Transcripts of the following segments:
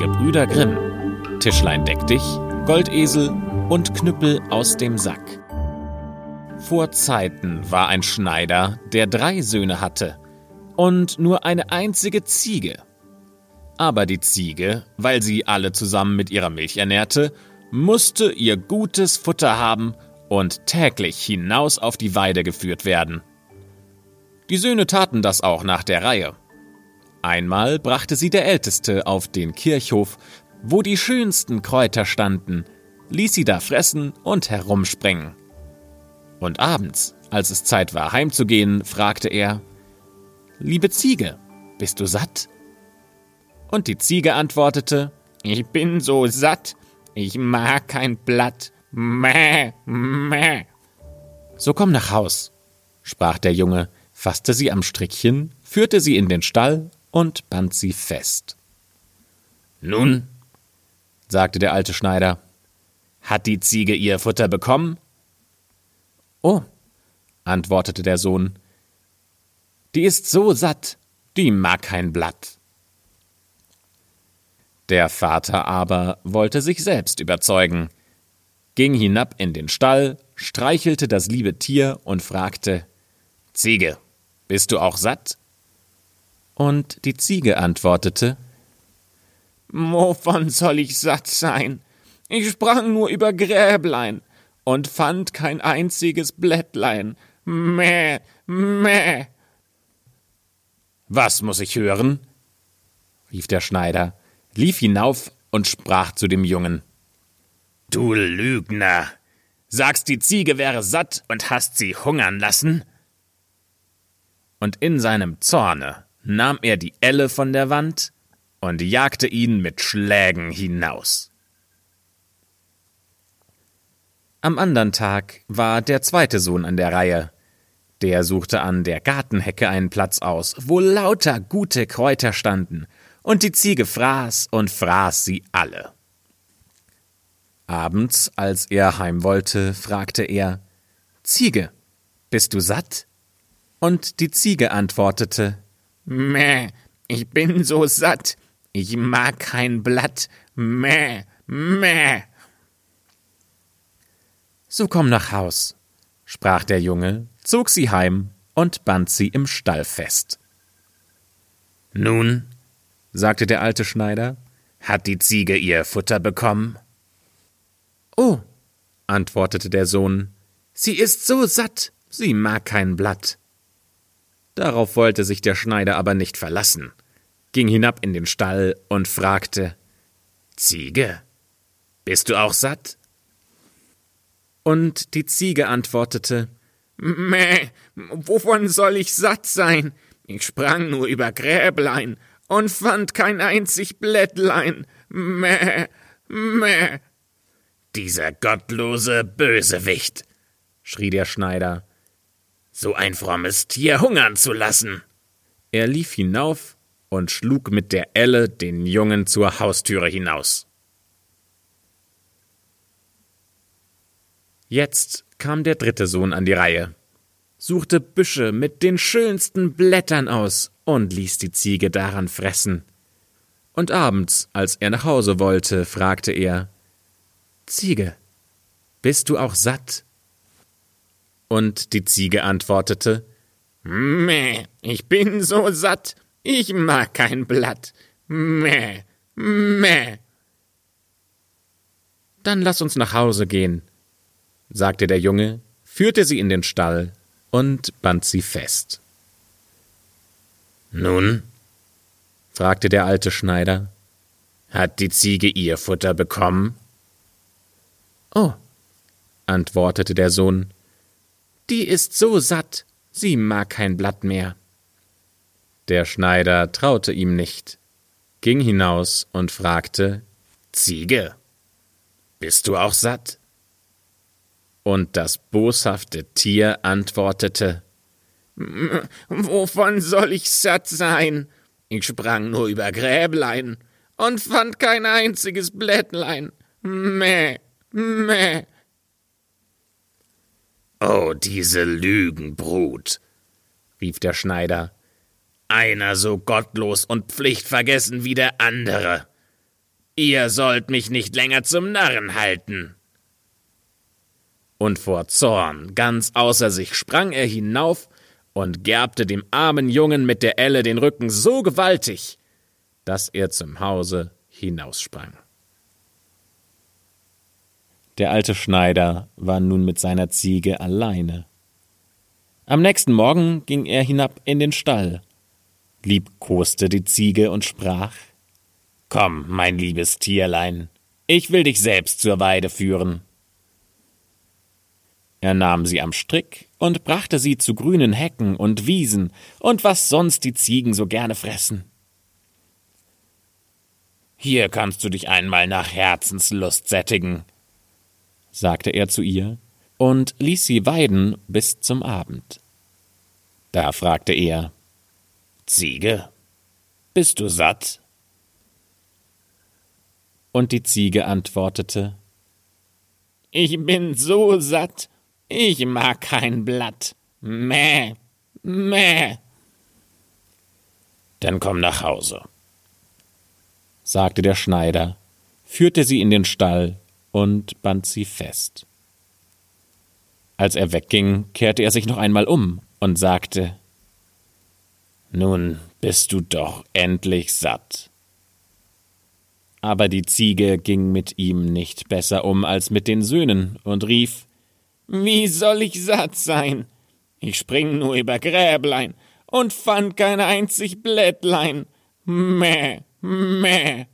Gebrüder Grimm. Tischlein deck dich, Goldesel und Knüppel aus dem Sack. Vor Zeiten war ein Schneider, der drei Söhne hatte und nur eine einzige Ziege. Aber die Ziege, weil sie alle zusammen mit ihrer Milch ernährte, musste ihr gutes Futter haben und täglich hinaus auf die Weide geführt werden. Die Söhne taten das auch nach der Reihe. Einmal brachte sie der Älteste auf den Kirchhof, wo die schönsten Kräuter standen, ließ sie da fressen und herumspringen. Und abends, als es Zeit war heimzugehen, fragte er Liebe Ziege, bist du satt? Und die Ziege antwortete Ich bin so satt, ich mag kein Blatt. Mäh, mäh. So komm nach Haus, sprach der Junge, fasste sie am Strickchen, führte sie in den Stall und band sie fest. Nun, sagte der alte Schneider, hat die Ziege ihr Futter bekommen? Oh, antwortete der Sohn, die ist so satt, die mag kein Blatt. Der Vater aber wollte sich selbst überzeugen, ging hinab in den Stall, streichelte das liebe Tier und fragte Ziege, bist du auch satt? Und die Ziege antwortete Wovon soll ich satt sein? Ich sprang nur über Gräblein und fand kein einziges Blättlein. Mäh, mäh. Was muss ich hören? rief der Schneider, lief hinauf und sprach zu dem Jungen. Du Lügner! Sagst, die Ziege wäre satt und hast sie hungern lassen? Und in seinem Zorne nahm er die Elle von der Wand und jagte ihn mit Schlägen hinaus. Am andern Tag war der zweite Sohn an der Reihe. Der suchte an der Gartenhecke einen Platz aus, wo lauter gute Kräuter standen, und die Ziege fraß und fraß sie alle. Abends, als er heim wollte, fragte er Ziege, bist du satt? Und die Ziege antwortete Mäh, ich bin so satt, ich mag kein Blatt, mäh, mäh. So komm nach Haus, sprach der Junge, zog sie heim und band sie im Stall fest. Nun, sagte der alte Schneider, hat die Ziege ihr Futter bekommen? Oh, antwortete der Sohn, sie ist so satt, sie mag kein Blatt. Darauf wollte sich der Schneider aber nicht verlassen, ging hinab in den Stall und fragte Ziege, bist du auch satt? Und die Ziege antwortete Mäh, wovon soll ich satt sein? Ich sprang nur über Gräblein und fand kein einzig Blättlein. Mäh, mäh. Dieser gottlose Bösewicht, schrie der Schneider, so ein frommes Tier hungern zu lassen. Er lief hinauf und schlug mit der Elle den Jungen zur Haustüre hinaus. Jetzt kam der dritte Sohn an die Reihe, suchte Büsche mit den schönsten Blättern aus und ließ die Ziege daran fressen. Und abends, als er nach Hause wollte, fragte er Ziege, bist du auch satt? Und die Ziege antwortete Mäh, ich bin so satt, ich mag kein Blatt. Mäh, mäh. Dann lass uns nach Hause gehen, sagte der Junge, führte sie in den Stall und band sie fest. Nun? fragte der alte Schneider. Hat die Ziege ihr Futter bekommen? Oh, antwortete der Sohn, die ist so satt, sie mag kein Blatt mehr. Der Schneider traute ihm nicht, ging hinaus und fragte Ziege, bist du auch satt? Und das boshafte Tier antwortete Wovon soll ich satt sein? Ich sprang nur über Gräblein und fand kein einziges Blättlein. Mäh, mäh. Oh, diese Lügenbrut, rief der Schneider. Einer so gottlos und pflichtvergessen wie der andere. Ihr sollt mich nicht länger zum Narren halten. Und vor Zorn, ganz außer sich, sprang er hinauf und gerbte dem armen Jungen mit der Elle den Rücken so gewaltig, dass er zum Hause hinaussprang. Der alte Schneider war nun mit seiner Ziege alleine. Am nächsten Morgen ging er hinab in den Stall, liebkoste die Ziege und sprach Komm, mein liebes Tierlein, ich will dich selbst zur Weide führen. Er nahm sie am Strick und brachte sie zu grünen Hecken und Wiesen und was sonst die Ziegen so gerne fressen. Hier kannst du dich einmal nach Herzenslust sättigen, sagte er zu ihr und ließ sie weiden bis zum Abend. Da fragte er Ziege, bist du satt? Und die Ziege antwortete Ich bin so satt, ich mag kein Blatt. Mäh, mäh. Dann komm nach Hause, sagte der Schneider, führte sie in den Stall und band sie fest. Als er wegging, kehrte er sich noch einmal um und sagte Nun bist du doch endlich satt. Aber die Ziege ging mit ihm nicht besser um als mit den Söhnen und rief wie soll ich satt sein? Ich spring nur über Gräblein und fand kein einzig Blättlein. Mäh, mäh.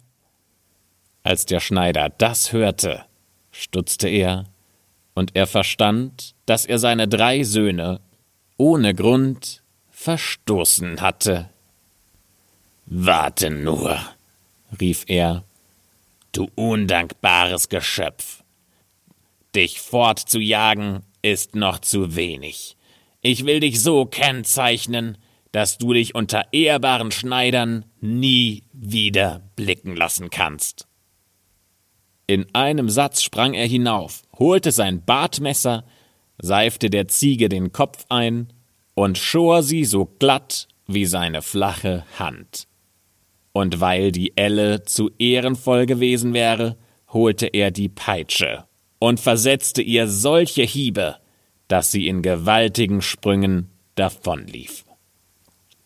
Als der Schneider das hörte, stutzte er, und er verstand, dass er seine drei Söhne ohne Grund verstoßen hatte. Warte nur, rief er, du undankbares Geschöpf. Dich fortzujagen ist noch zu wenig. Ich will dich so kennzeichnen, dass du dich unter ehrbaren Schneidern nie wieder blicken lassen kannst. In einem Satz sprang er hinauf, holte sein Bartmesser, seifte der Ziege den Kopf ein und schor sie so glatt wie seine flache Hand. Und weil die Elle zu ehrenvoll gewesen wäre, holte er die Peitsche und versetzte ihr solche Hiebe, dass sie in gewaltigen Sprüngen davonlief.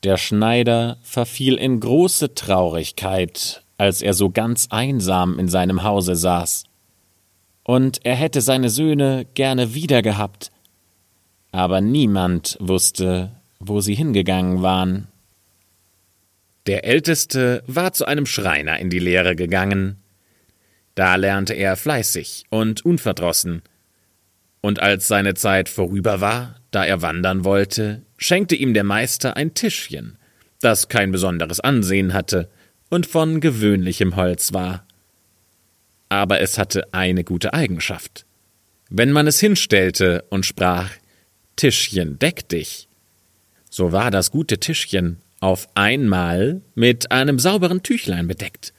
Der Schneider verfiel in große Traurigkeit, als er so ganz einsam in seinem Hause saß. Und er hätte seine Söhne gerne wiedergehabt, aber niemand wusste, wo sie hingegangen waren. Der Älteste war zu einem Schreiner in die Lehre gegangen, da lernte er fleißig und unverdrossen. Und als seine Zeit vorüber war, da er wandern wollte, schenkte ihm der Meister ein Tischchen, das kein besonderes Ansehen hatte und von gewöhnlichem Holz war. Aber es hatte eine gute Eigenschaft. Wenn man es hinstellte und sprach Tischchen, deck dich, so war das gute Tischchen auf einmal mit einem sauberen Tüchlein bedeckt,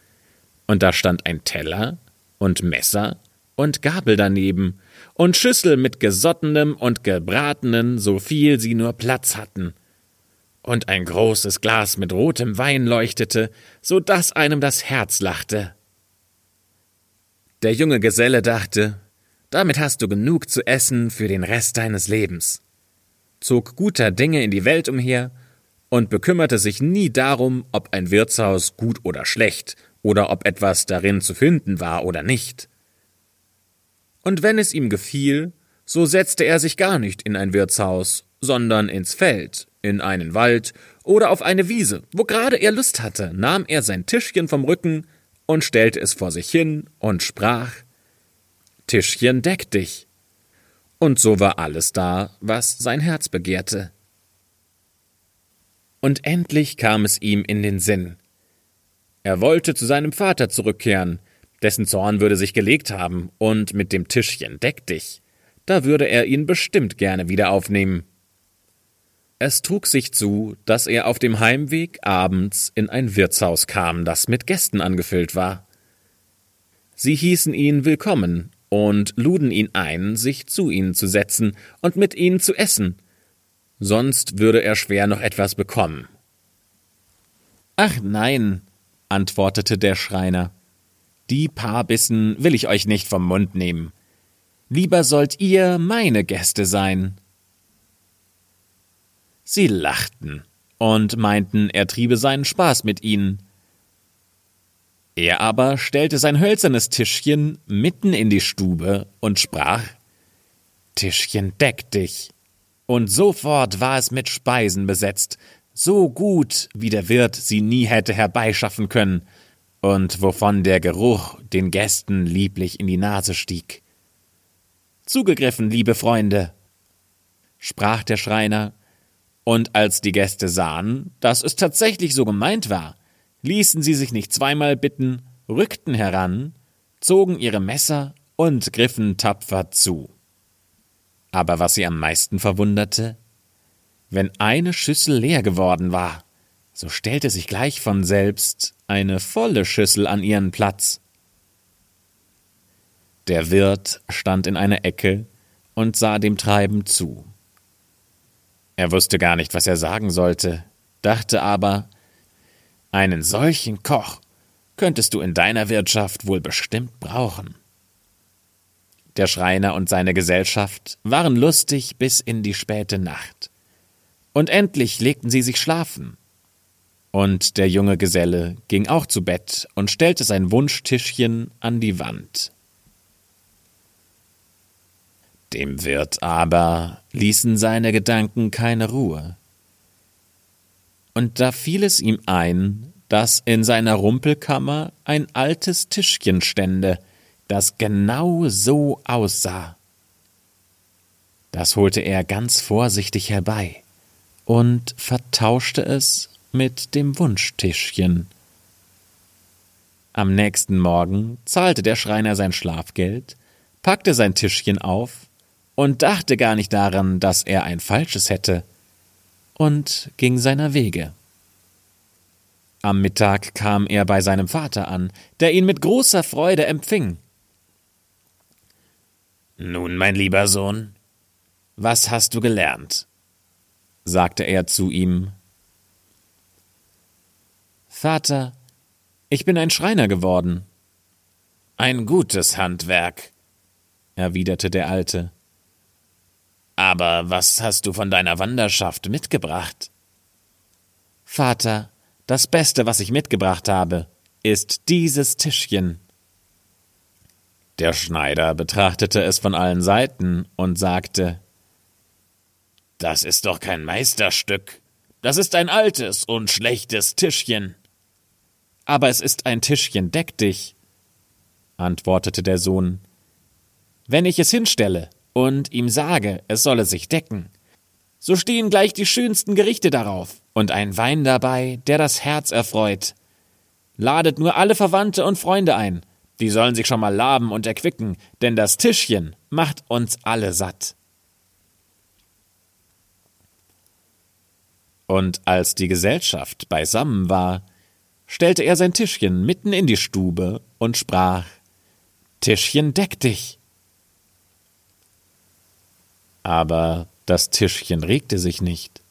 und da stand ein Teller und Messer und Gabel daneben und Schüssel mit gesottenem und gebratenen, so viel sie nur Platz hatten. Und ein großes Glas mit rotem Wein leuchtete, so dass einem das Herz lachte. Der junge Geselle dachte, damit hast du genug zu essen für den Rest deines Lebens, zog guter Dinge in die Welt umher und bekümmerte sich nie darum, ob ein Wirtshaus gut oder schlecht oder ob etwas darin zu finden war oder nicht. Und wenn es ihm gefiel, so setzte er sich gar nicht in ein Wirtshaus, sondern ins Feld, in einen Wald oder auf eine Wiese, wo gerade er Lust hatte, nahm er sein Tischchen vom Rücken und stellte es vor sich hin und sprach Tischchen, deck dich. Und so war alles da, was sein Herz begehrte. Und endlich kam es ihm in den Sinn, er wollte zu seinem Vater zurückkehren, dessen Zorn würde sich gelegt haben, und mit dem Tischchen deck dich, da würde er ihn bestimmt gerne wieder aufnehmen. Es trug sich zu, dass er auf dem Heimweg abends in ein Wirtshaus kam, das mit Gästen angefüllt war. Sie hießen ihn willkommen und luden ihn ein, sich zu ihnen zu setzen und mit ihnen zu essen, sonst würde er schwer noch etwas bekommen. Ach nein, antwortete der Schreiner. die paar Bissen will ich euch nicht vom Mund nehmen. Lieber sollt ihr meine Gäste sein. Sie lachten und meinten, er triebe seinen Spaß mit ihnen. Er aber stellte sein hölzernes Tischchen mitten in die Stube und sprach Tischchen, deck dich. Und sofort war es mit Speisen besetzt, so gut, wie der Wirt sie nie hätte herbeischaffen können, und wovon der Geruch den Gästen lieblich in die Nase stieg. Zugegriffen, liebe Freunde, sprach der Schreiner, und als die Gäste sahen, dass es tatsächlich so gemeint war, ließen sie sich nicht zweimal bitten, rückten heran, zogen ihre Messer und griffen tapfer zu. Aber was sie am meisten verwunderte, wenn eine Schüssel leer geworden war, so stellte sich gleich von selbst eine volle Schüssel an ihren Platz. Der Wirt stand in einer Ecke und sah dem Treiben zu. Er wusste gar nicht, was er sagen sollte, dachte aber, einen solchen Koch könntest du in deiner Wirtschaft wohl bestimmt brauchen. Der Schreiner und seine Gesellschaft waren lustig bis in die späte Nacht. Und endlich legten sie sich schlafen. Und der junge Geselle ging auch zu Bett und stellte sein Wunschtischchen an die Wand. Dem Wirt aber ließen seine Gedanken keine Ruhe. Und da fiel es ihm ein, dass in seiner Rumpelkammer ein altes Tischchen stände, das genau so aussah. Das holte er ganz vorsichtig herbei und vertauschte es mit dem Wunschtischchen. Am nächsten Morgen zahlte der Schreiner sein Schlafgeld, packte sein Tischchen auf und dachte gar nicht daran, dass er ein falsches hätte, und ging seiner Wege. Am Mittag kam er bei seinem Vater an, der ihn mit großer Freude empfing. Nun, mein lieber Sohn, was hast du gelernt? sagte er zu ihm. Vater, ich bin ein Schreiner geworden. Ein gutes Handwerk, erwiderte der Alte. Aber was hast du von deiner Wanderschaft mitgebracht? Vater, das Beste, was ich mitgebracht habe, ist dieses Tischchen. Der Schneider betrachtete es von allen Seiten und sagte Das ist doch kein Meisterstück, das ist ein altes und schlechtes Tischchen. Aber es ist ein Tischchen, deck dich, antwortete der Sohn. Wenn ich es hinstelle und ihm sage, es solle sich decken, so stehen gleich die schönsten Gerichte darauf und ein Wein dabei, der das Herz erfreut. Ladet nur alle Verwandte und Freunde ein, die sollen sich schon mal laben und erquicken, denn das Tischchen macht uns alle satt. Und als die Gesellschaft beisammen war, stellte er sein Tischchen mitten in die Stube und sprach Tischchen, deck dich. Aber das Tischchen regte sich nicht.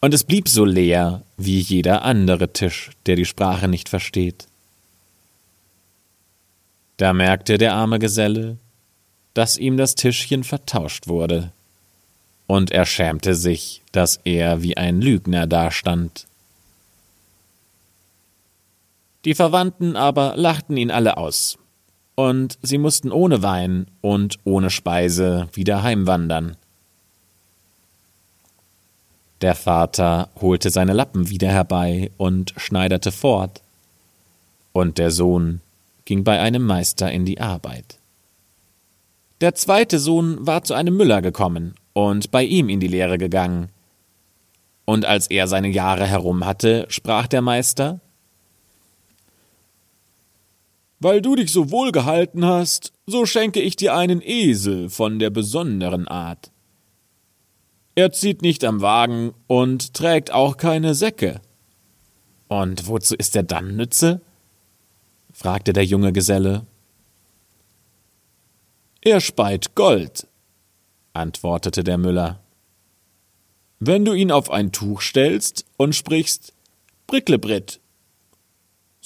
Und es blieb so leer wie jeder andere Tisch, der die Sprache nicht versteht. Da merkte der arme Geselle, dass ihm das Tischchen vertauscht wurde, und er schämte sich, dass er wie ein Lügner dastand. Die Verwandten aber lachten ihn alle aus, und sie mussten ohne Wein und ohne Speise wieder heimwandern. Der Vater holte seine Lappen wieder herbei und schneiderte fort, und der Sohn ging bei einem Meister in die Arbeit. Der zweite Sohn war zu einem Müller gekommen und bei ihm in die Lehre gegangen. Und als er seine Jahre herum hatte, sprach der Meister weil du dich so wohl gehalten hast, so schenke ich dir einen Esel von der besonderen Art. Er zieht nicht am Wagen und trägt auch keine Säcke. Und wozu ist er dann nütze? fragte der junge Geselle. Er speit Gold, antwortete der Müller. Wenn du ihn auf ein Tuch stellst und sprichst Bricklebrit,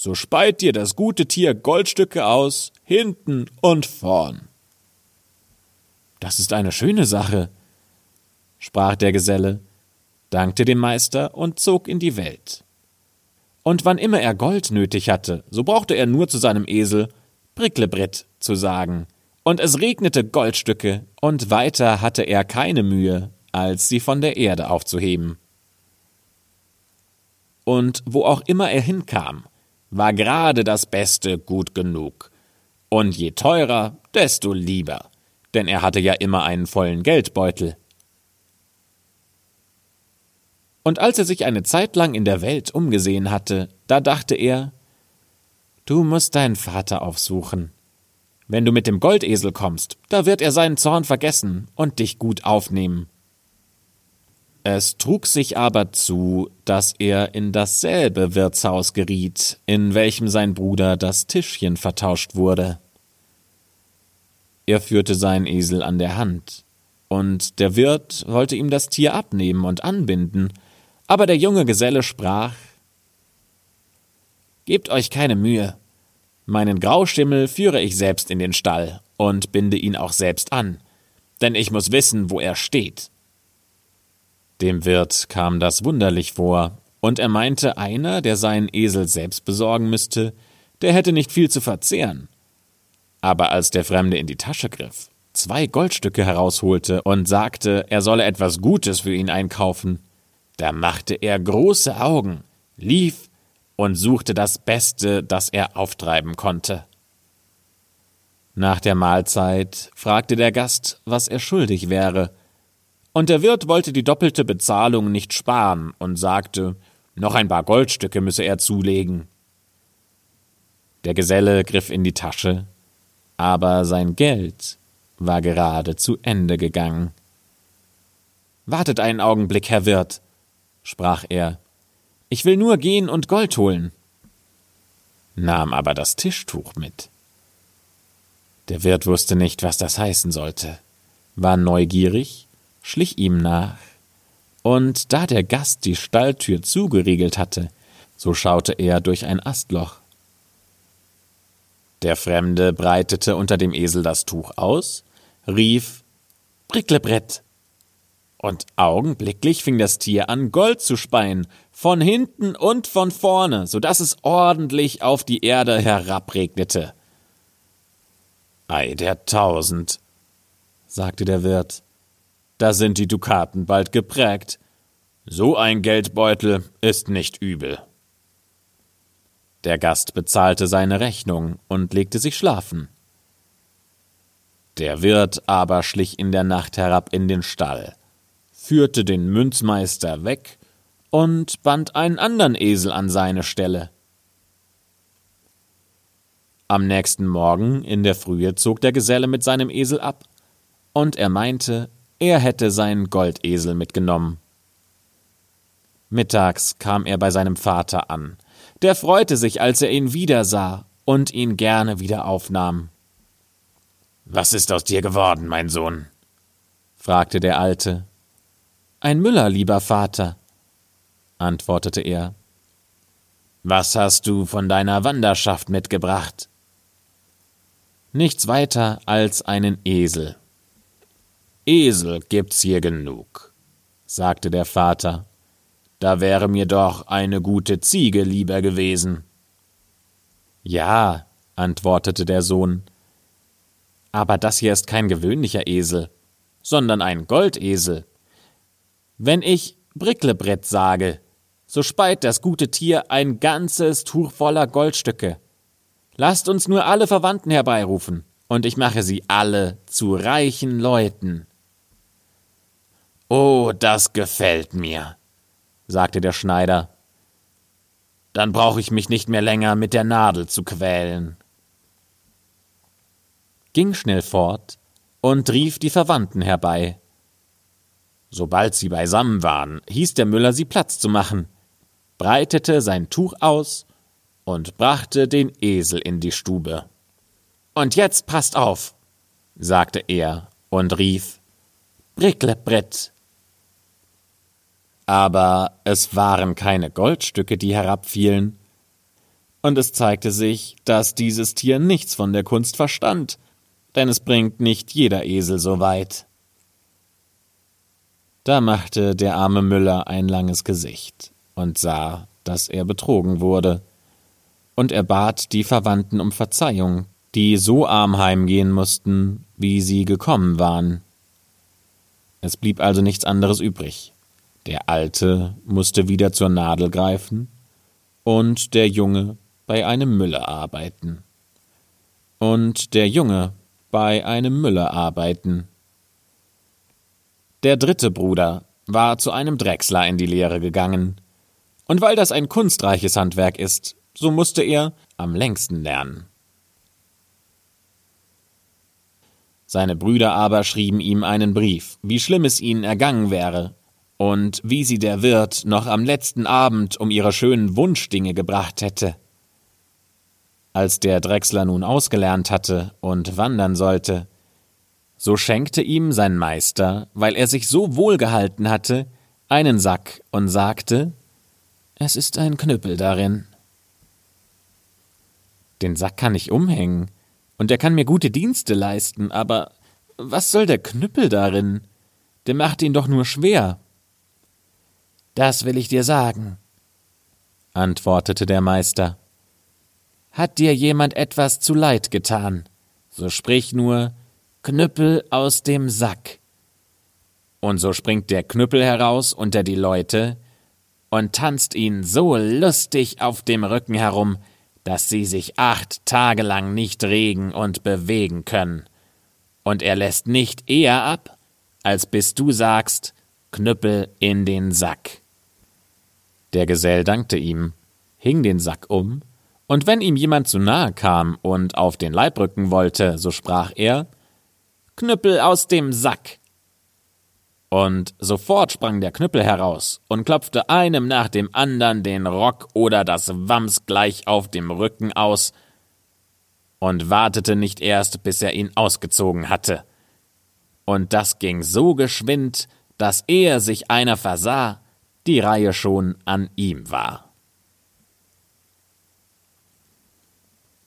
so speit dir das gute Tier Goldstücke aus, hinten und vorn. Das ist eine schöne Sache, sprach der Geselle, dankte dem Meister und zog in die Welt. Und wann immer er Gold nötig hatte, so brauchte er nur zu seinem Esel Bricklebrett zu sagen, und es regnete Goldstücke, und weiter hatte er keine Mühe, als sie von der Erde aufzuheben. Und wo auch immer er hinkam, war gerade das Beste gut genug. Und je teurer, desto lieber, denn er hatte ja immer einen vollen Geldbeutel. Und als er sich eine Zeit lang in der Welt umgesehen hatte, da dachte er, Du musst deinen Vater aufsuchen. Wenn du mit dem Goldesel kommst, da wird er seinen Zorn vergessen und dich gut aufnehmen. Es trug sich aber zu, dass er in dasselbe Wirtshaus geriet, in welchem sein Bruder das Tischchen vertauscht wurde. Er führte seinen Esel an der Hand, und der Wirt wollte ihm das Tier abnehmen und anbinden, aber der junge Geselle sprach Gebt euch keine Mühe. Meinen Grauschimmel führe ich selbst in den Stall und binde ihn auch selbst an, denn ich muss wissen, wo er steht. Dem Wirt kam das wunderlich vor, und er meinte, einer, der seinen Esel selbst besorgen müsste, der hätte nicht viel zu verzehren. Aber als der Fremde in die Tasche griff, zwei Goldstücke herausholte und sagte, er solle etwas Gutes für ihn einkaufen, da machte er große Augen, lief und suchte das Beste, das er auftreiben konnte. Nach der Mahlzeit fragte der Gast, was er schuldig wäre, und der Wirt wollte die doppelte Bezahlung nicht sparen und sagte, noch ein paar Goldstücke müsse er zulegen. Der Geselle griff in die Tasche, aber sein Geld war gerade zu Ende gegangen. Wartet einen Augenblick, Herr Wirt, sprach er, ich will nur gehen und Gold holen, nahm aber das Tischtuch mit. Der Wirt wusste nicht, was das heißen sollte, war neugierig, schlich ihm nach, und da der Gast die Stalltür zugeriegelt hatte, so schaute er durch ein Astloch. Der Fremde breitete unter dem Esel das Tuch aus, rief Bricklebrett, und augenblicklich fing das Tier an, Gold zu speien, von hinten und von vorne, so dass es ordentlich auf die Erde herabregnete. Ei der Tausend, sagte der Wirt, da sind die Dukaten bald geprägt. So ein Geldbeutel ist nicht übel. Der Gast bezahlte seine Rechnung und legte sich schlafen. Der Wirt aber schlich in der Nacht herab in den Stall führte den Münzmeister weg und band einen andern Esel an seine Stelle. Am nächsten Morgen in der Frühe zog der Geselle mit seinem Esel ab, und er meinte, er hätte seinen Goldesel mitgenommen. Mittags kam er bei seinem Vater an. Der freute sich, als er ihn wiedersah und ihn gerne wieder aufnahm. Was ist aus dir geworden, mein Sohn? fragte der Alte. Ein Müller, lieber Vater, antwortete er. Was hast du von deiner Wanderschaft mitgebracht? Nichts weiter als einen Esel. Esel gibt's hier genug, sagte der Vater. Da wäre mir doch eine gute Ziege lieber gewesen. Ja, antwortete der Sohn, aber das hier ist kein gewöhnlicher Esel, sondern ein Goldesel. Wenn ich Bricklebrett sage, so speit das gute Tier ein ganzes Tuch voller Goldstücke. Lasst uns nur alle Verwandten herbeirufen, und ich mache sie alle zu reichen Leuten. Oh, das gefällt mir, sagte der Schneider. Dann brauche ich mich nicht mehr länger mit der Nadel zu quälen. Ging schnell fort und rief die Verwandten herbei. Sobald sie beisammen waren, hieß der Müller sie Platz zu machen, breitete sein Tuch aus und brachte den Esel in die Stube. Und jetzt passt auf, sagte er und rief Bricklebrett. Aber es waren keine Goldstücke, die herabfielen. und es zeigte sich, dass dieses Tier nichts von der Kunst verstand, denn es bringt nicht jeder Esel so weit. Da machte der arme Müller ein langes Gesicht und sah, dass er betrogen wurde, und er bat die Verwandten um Verzeihung, die so arm heimgehen mussten, wie sie gekommen waren. Es blieb also nichts anderes übrig. Der Alte musste wieder zur Nadel greifen und der Junge bei einem Müller arbeiten. Und der Junge bei einem Müller arbeiten. Der dritte Bruder war zu einem Drechsler in die Lehre gegangen, und weil das ein kunstreiches Handwerk ist, so musste er am längsten lernen. Seine Brüder aber schrieben ihm einen Brief, wie schlimm es ihnen ergangen wäre, und wie sie der Wirt noch am letzten Abend um ihre schönen Wunschdinge gebracht hätte. Als der Drechsler nun ausgelernt hatte und wandern sollte, so schenkte ihm sein Meister, weil er sich so wohl gehalten hatte, einen Sack und sagte, es ist ein Knüppel darin. Den Sack kann ich umhängen, und er kann mir gute Dienste leisten, aber was soll der Knüppel darin? Der macht ihn doch nur schwer. Das will ich dir sagen, antwortete der Meister. Hat dir jemand etwas zu Leid getan, so sprich nur Knüppel aus dem Sack. Und so springt der Knüppel heraus unter die Leute und tanzt ihn so lustig auf dem Rücken herum, dass sie sich acht Tage lang nicht regen und bewegen können. Und er lässt nicht eher ab, als bis du sagst, Knüppel in den Sack. Der Gesell dankte ihm, hing den Sack um und wenn ihm jemand zu nahe kam und auf den Leib rücken wollte, so sprach er Knüppel aus dem Sack. Und sofort sprang der Knüppel heraus und klopfte einem nach dem andern den Rock oder das Wams gleich auf dem Rücken aus und wartete nicht erst, bis er ihn ausgezogen hatte. Und das ging so geschwind, dass er sich einer versah, die Reihe schon an ihm war.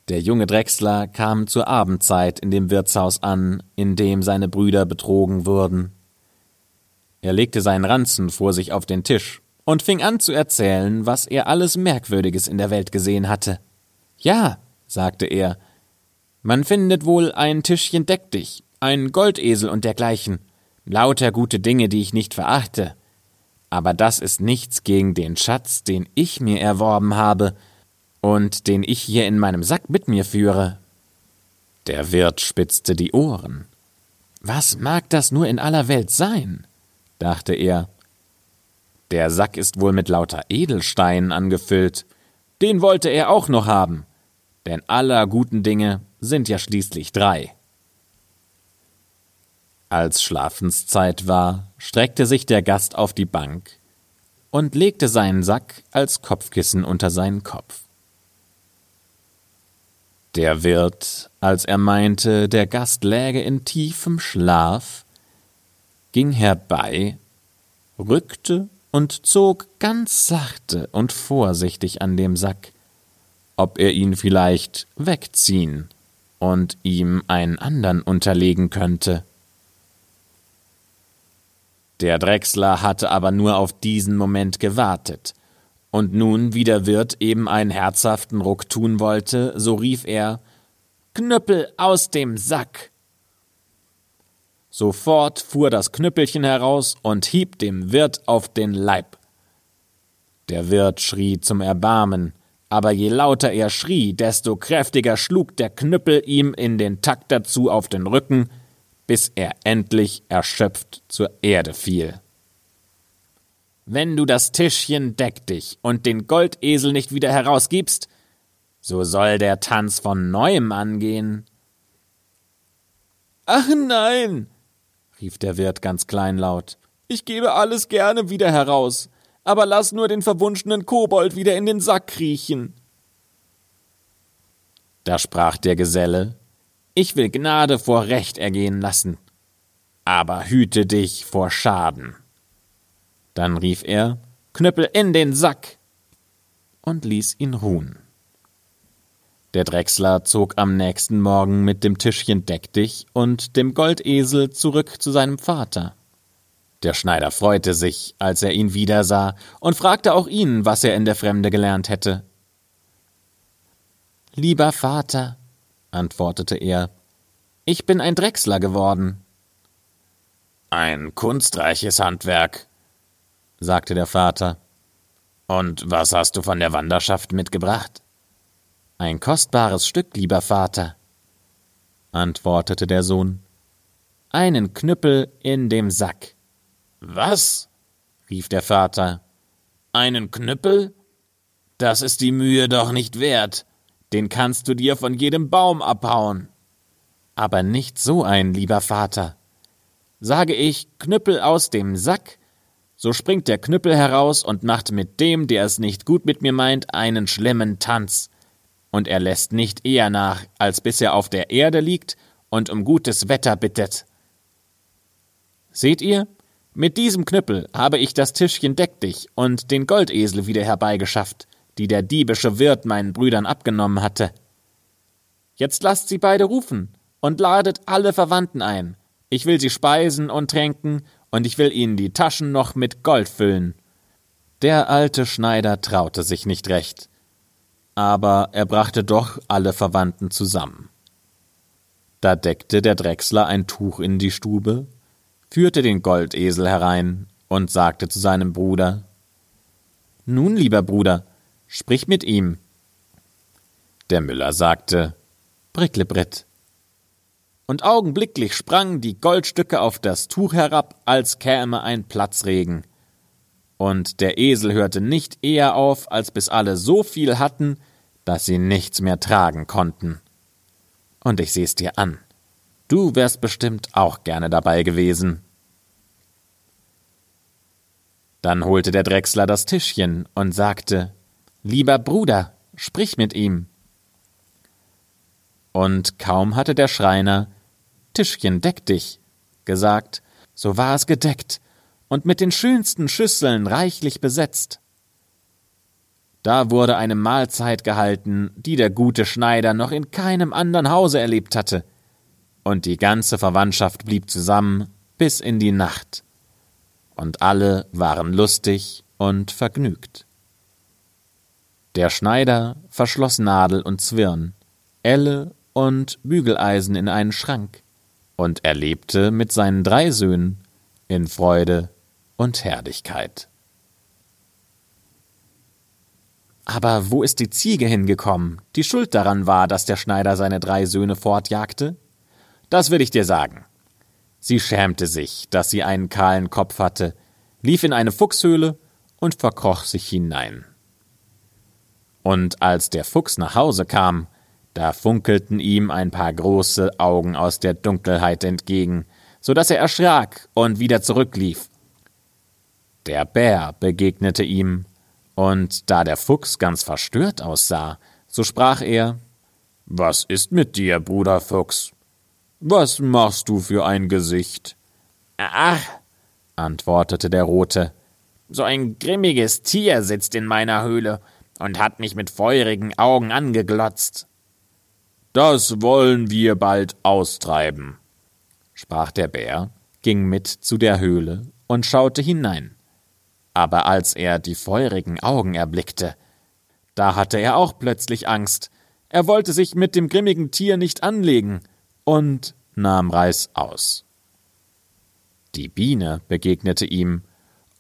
Der junge Drechsler kam zur Abendzeit in dem Wirtshaus an, in dem seine Brüder betrogen wurden. Er legte seinen Ranzen vor sich auf den Tisch und fing an zu erzählen, was er alles Merkwürdiges in der Welt gesehen hatte. Ja, sagte er, man findet wohl ein Tischchen deck dich, ein Goldesel und dergleichen, lauter gute Dinge, die ich nicht verachte. Aber das ist nichts gegen den Schatz, den ich mir erworben habe, und den ich hier in meinem Sack mit mir führe. Der Wirt spitzte die Ohren. Was mag das nur in aller Welt sein? dachte er. Der Sack ist wohl mit lauter Edelsteinen angefüllt. Den wollte er auch noch haben, denn aller guten Dinge sind ja schließlich drei. Als Schlafenszeit war, streckte sich der Gast auf die Bank und legte seinen Sack als Kopfkissen unter seinen Kopf. Der Wirt, als er meinte, der Gast läge in tiefem Schlaf, ging herbei, rückte und zog ganz sachte und vorsichtig an dem Sack, ob er ihn vielleicht wegziehen und ihm einen andern unterlegen könnte. Der Drechsler hatte aber nur auf diesen Moment gewartet und nun, wie der Wirt eben einen herzhaften Ruck tun wollte, so rief er Knüppel aus dem Sack. Sofort fuhr das Knüppelchen heraus und hieb dem Wirt auf den Leib. Der Wirt schrie zum Erbarmen, aber je lauter er schrie, desto kräftiger schlug der Knüppel ihm in den Takt dazu auf den Rücken, bis er endlich erschöpft zur Erde fiel. Wenn du das Tischchen deck dich und den Goldesel nicht wieder herausgibst, so soll der Tanz von neuem angehen. Ach nein, rief der Wirt ganz kleinlaut, ich gebe alles gerne wieder heraus, aber lass nur den verwunschenen Kobold wieder in den Sack kriechen. Da sprach der Geselle, ich will Gnade vor Recht ergehen lassen, aber hüte dich vor Schaden. Dann rief er Knüppel in den Sack und ließ ihn ruhen. Der Drechsler zog am nächsten Morgen mit dem Tischchen Deck dich und dem Goldesel zurück zu seinem Vater. Der Schneider freute sich, als er ihn wiedersah, und fragte auch ihn, was er in der Fremde gelernt hätte. Lieber Vater, antwortete er, ich bin ein Drechsler geworden. Ein kunstreiches Handwerk, sagte der Vater. Und was hast du von der Wanderschaft mitgebracht? Ein kostbares Stück, lieber Vater, antwortete der Sohn. Einen Knüppel in dem Sack. Was? rief der Vater. Einen Knüppel? Das ist die Mühe doch nicht wert. Den kannst du dir von jedem Baum abhauen. Aber nicht so ein, lieber Vater. Sage ich Knüppel aus dem Sack, so springt der Knüppel heraus und macht mit dem, der es nicht gut mit mir meint, einen schlimmen Tanz und er lässt nicht eher nach, als bis er auf der Erde liegt und um gutes Wetter bittet. Seht ihr? Mit diesem Knüppel habe ich das Tischchen deck dich und den Goldesel wieder herbeigeschafft, die der diebische Wirt meinen Brüdern abgenommen hatte. Jetzt lasst sie beide rufen und ladet alle Verwandten ein. Ich will sie speisen und tränken, und ich will ihnen die Taschen noch mit Gold füllen. Der alte Schneider traute sich nicht recht aber er brachte doch alle Verwandten zusammen. Da deckte der Drechsler ein Tuch in die Stube, führte den Goldesel herein und sagte zu seinem Bruder Nun, lieber Bruder, sprich mit ihm. Der Müller sagte Bricklebritt. Und augenblicklich sprangen die Goldstücke auf das Tuch herab, als käme ein Platzregen. Und der Esel hörte nicht eher auf, als bis alle so viel hatten, dass sie nichts mehr tragen konnten. Und ich seh's dir an. Du wärst bestimmt auch gerne dabei gewesen. Dann holte der Drechsler das Tischchen und sagte Lieber Bruder, sprich mit ihm. Und kaum hatte der Schreiner Tischchen, deck dich gesagt, so war es gedeckt und mit den schönsten Schüsseln reichlich besetzt. Da wurde eine Mahlzeit gehalten, die der gute Schneider noch in keinem anderen Hause erlebt hatte, und die ganze Verwandtschaft blieb zusammen bis in die Nacht, und alle waren lustig und vergnügt. Der Schneider verschloss Nadel und Zwirn, Elle und Bügeleisen in einen Schrank, und er lebte mit seinen drei Söhnen in Freude und Herrlichkeit. Aber wo ist die Ziege hingekommen, die schuld daran war, dass der Schneider seine drei Söhne fortjagte? Das will ich dir sagen. Sie schämte sich, dass sie einen kahlen Kopf hatte, lief in eine Fuchshöhle und verkroch sich hinein. Und als der Fuchs nach Hause kam, da funkelten ihm ein paar große Augen aus der Dunkelheit entgegen, so dass er erschrak und wieder zurücklief. Der Bär begegnete ihm und da der Fuchs ganz verstört aussah, so sprach er Was ist mit dir, Bruder Fuchs? Was machst du für ein Gesicht? Ach, antwortete der Rote, so ein grimmiges Tier sitzt in meiner Höhle und hat mich mit feurigen Augen angeglotzt. Das wollen wir bald austreiben, sprach der Bär, ging mit zu der Höhle und schaute hinein aber als er die feurigen Augen erblickte, da hatte er auch plötzlich Angst. Er wollte sich mit dem grimmigen Tier nicht anlegen und nahm Reis aus. Die Biene begegnete ihm,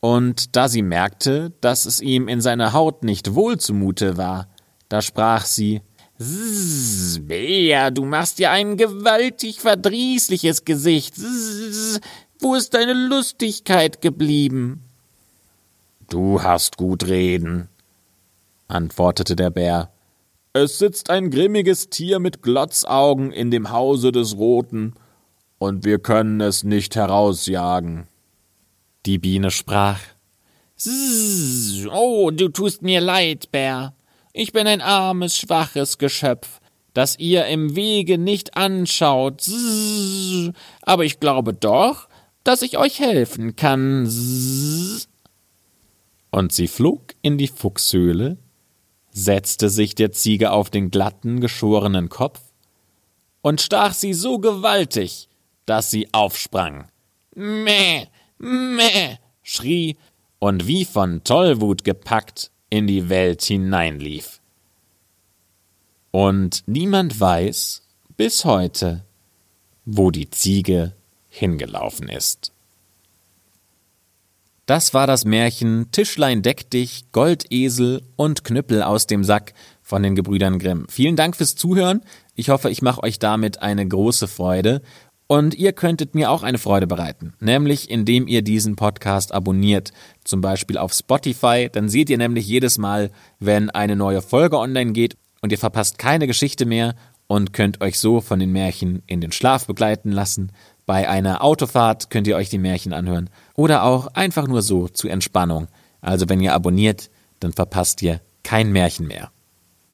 und da sie merkte, dass es ihm in seiner Haut nicht wohl zumute war, da sprach sie Zzz, Bea, du machst ja ein gewaltig verdrießliches Gesicht. Zzz, wo ist deine Lustigkeit geblieben? Du hast gut reden, antwortete der Bär. Es sitzt ein grimmiges Tier mit Glotzaugen in dem Hause des Roten, und wir können es nicht herausjagen. Die Biene sprach Oh, du tust mir leid, Bär. Ich bin ein armes, schwaches Geschöpf, das ihr im Wege nicht anschaut. Aber ich glaube doch, dass ich euch helfen kann. Und sie flog in die Fuchshöhle, setzte sich der Ziege auf den glatten, geschorenen Kopf und stach sie so gewaltig, dass sie aufsprang. Mäh, mäh, schrie und wie von Tollwut gepackt in die Welt hineinlief. Und niemand weiß bis heute, wo die Ziege hingelaufen ist. Das war das Märchen Tischlein deck dich, Goldesel und Knüppel aus dem Sack von den Gebrüdern Grimm. Vielen Dank fürs Zuhören. Ich hoffe, ich mache euch damit eine große Freude. Und ihr könntet mir auch eine Freude bereiten, nämlich indem ihr diesen Podcast abonniert, zum Beispiel auf Spotify. Dann seht ihr nämlich jedes Mal, wenn eine neue Folge online geht und ihr verpasst keine Geschichte mehr und könnt euch so von den Märchen in den Schlaf begleiten lassen. Bei einer Autofahrt könnt ihr euch die Märchen anhören oder auch einfach nur so zur Entspannung. Also wenn ihr abonniert, dann verpasst ihr kein Märchen mehr.